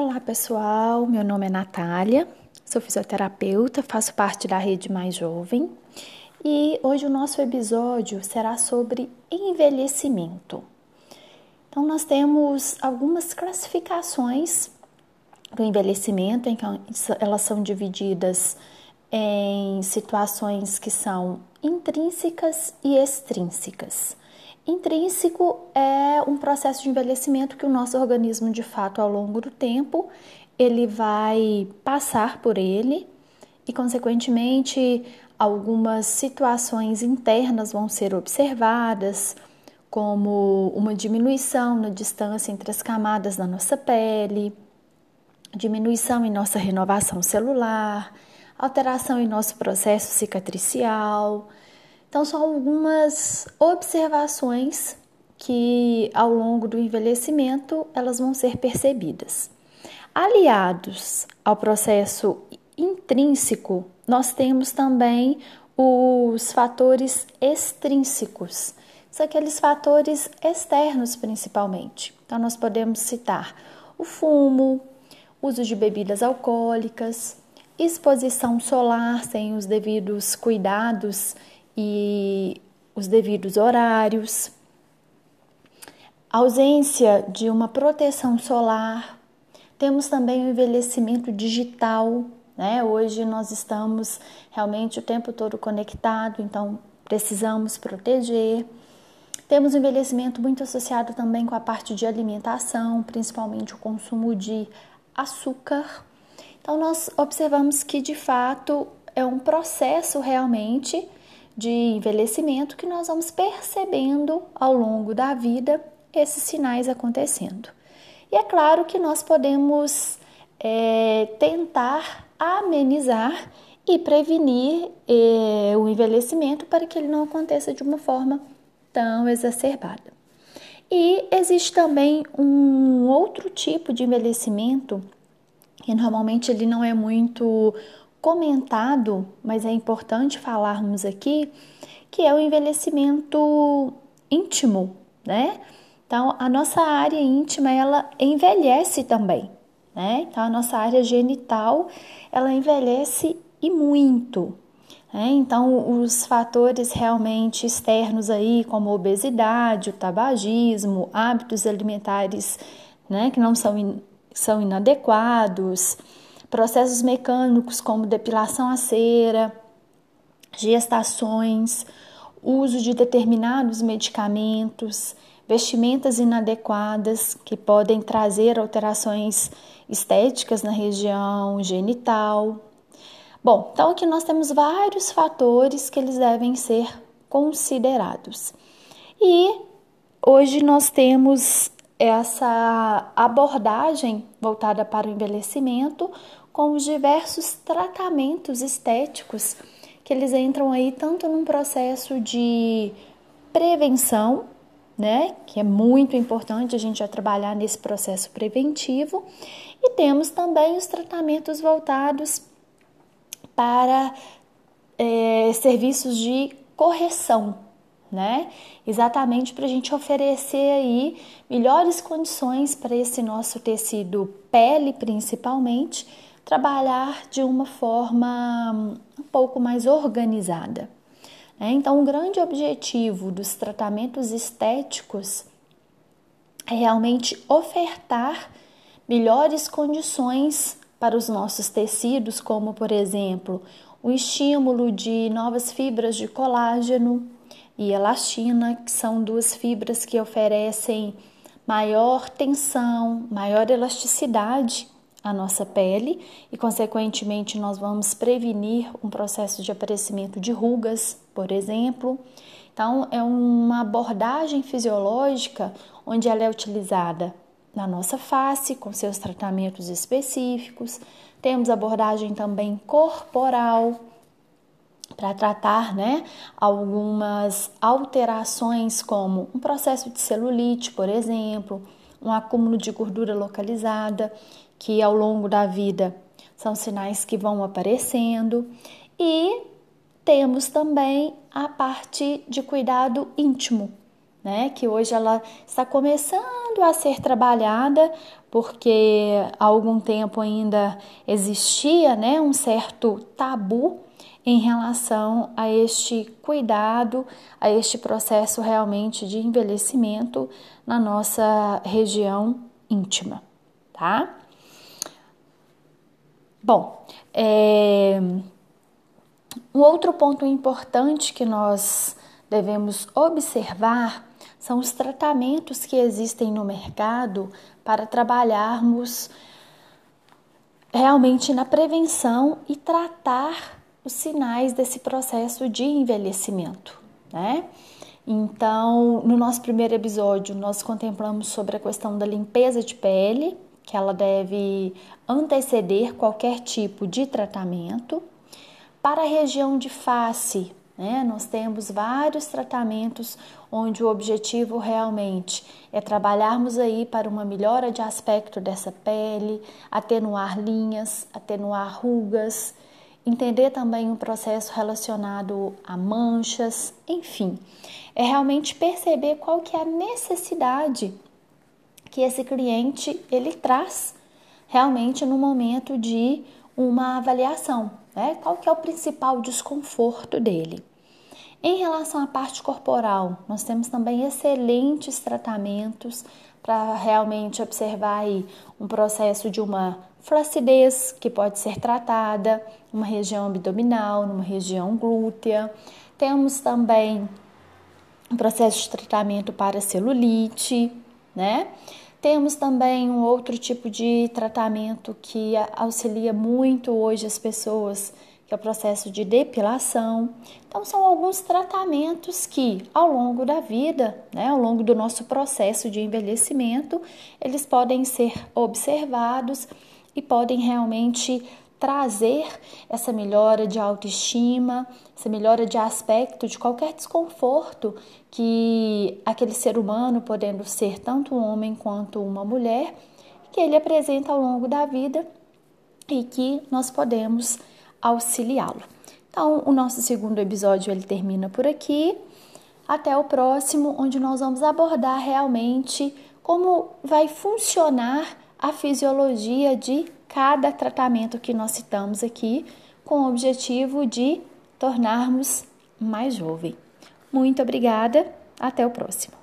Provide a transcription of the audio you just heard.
Olá pessoal, meu nome é Natália, sou fisioterapeuta, faço parte da rede Mais Jovem e hoje o nosso episódio será sobre envelhecimento. Então, nós temos algumas classificações do envelhecimento, em que elas são divididas em situações que são intrínsecas e extrínsecas. Intrínseco é um processo de envelhecimento que o nosso organismo, de fato, ao longo do tempo, ele vai passar por ele e, consequentemente, algumas situações internas vão ser observadas, como uma diminuição na distância entre as camadas da nossa pele, diminuição em nossa renovação celular, alteração em nosso processo cicatricial então, são algumas observações que ao longo do envelhecimento elas vão ser percebidas. Aliados ao processo intrínseco, nós temos também os fatores extrínsecos, são aqueles fatores externos principalmente. Então, nós podemos citar o fumo, uso de bebidas alcoólicas, exposição solar sem os devidos cuidados e os devidos horários, ausência de uma proteção solar, temos também o envelhecimento digital, né? Hoje nós estamos realmente o tempo todo conectado, então precisamos proteger. Temos o envelhecimento muito associado também com a parte de alimentação, principalmente o consumo de açúcar. Então nós observamos que de fato é um processo realmente de envelhecimento que nós vamos percebendo ao longo da vida esses sinais acontecendo. E é claro que nós podemos é, tentar amenizar e prevenir é, o envelhecimento para que ele não aconteça de uma forma tão exacerbada. E existe também um outro tipo de envelhecimento que normalmente ele não é muito comentado, mas é importante falarmos aqui, que é o envelhecimento íntimo, né? Então, a nossa área íntima, ela envelhece também, né? Então, a nossa área genital, ela envelhece e muito. Né? Então, os fatores realmente externos aí, como obesidade, o tabagismo, hábitos alimentares, né, que não são, in, são inadequados, processos mecânicos como depilação a cera, gestações, uso de determinados medicamentos, vestimentas inadequadas que podem trazer alterações estéticas na região genital. Bom, então aqui nós temos vários fatores que eles devem ser considerados. E hoje nós temos essa abordagem voltada para o envelhecimento com os diversos tratamentos estéticos que eles entram aí tanto num processo de prevenção, né, que é muito importante a gente já trabalhar nesse processo preventivo, e temos também os tratamentos voltados para é, serviços de correção, né? Exatamente para a gente oferecer aí melhores condições para esse nosso tecido pele, principalmente, trabalhar de uma forma um pouco mais organizada. Né? Então, o grande objetivo dos tratamentos estéticos é realmente ofertar melhores condições para os nossos tecidos, como por exemplo, o estímulo de novas fibras de colágeno e elastina, que são duas fibras que oferecem maior tensão, maior elasticidade a nossa pele e, consequentemente, nós vamos prevenir um processo de aparecimento de rugas, por exemplo. Então, é uma abordagem fisiológica onde ela é utilizada na nossa face, com seus tratamentos específicos. Temos abordagem também corporal para tratar né, algumas alterações, como um processo de celulite, por exemplo, um acúmulo de gordura localizada que ao longo da vida são sinais que vão aparecendo, e temos também a parte de cuidado íntimo, né, que hoje ela está começando a ser trabalhada, porque há algum tempo ainda existia, né, um certo tabu em relação a este cuidado, a este processo realmente de envelhecimento na nossa região íntima, tá? Bom, é... um outro ponto importante que nós devemos observar são os tratamentos que existem no mercado para trabalharmos realmente na prevenção e tratar os sinais desse processo de envelhecimento, né? Então, no nosso primeiro episódio, nós contemplamos sobre a questão da limpeza de pele, que ela deve anteceder qualquer tipo de tratamento. Para a região de face, né, nós temos vários tratamentos onde o objetivo realmente é trabalharmos aí para uma melhora de aspecto dessa pele, atenuar linhas, atenuar rugas, entender também um processo relacionado a manchas, enfim, é realmente perceber qual que é a necessidade que esse cliente ele traz realmente no momento de uma avaliação, né? Qual que é o principal desconforto dele? Em relação à parte corporal, nós temos também excelentes tratamentos para realmente observar aí um processo de uma flacidez que pode ser tratada numa região abdominal, numa região glútea. Temos também um processo de tratamento para celulite, né? Temos também um outro tipo de tratamento que auxilia muito hoje as pessoas, que é o processo de depilação. Então, são alguns tratamentos que, ao longo da vida, né, ao longo do nosso processo de envelhecimento, eles podem ser observados e podem realmente trazer essa melhora de autoestima, essa melhora de aspecto de qualquer desconforto que aquele ser humano, podendo ser tanto um homem quanto uma mulher, que ele apresenta ao longo da vida e que nós podemos auxiliá-lo. Então, o nosso segundo episódio ele termina por aqui. Até o próximo, onde nós vamos abordar realmente como vai funcionar a fisiologia de cada tratamento que nós citamos aqui, com o objetivo de tornarmos mais jovem. Muito obrigada, até o próximo.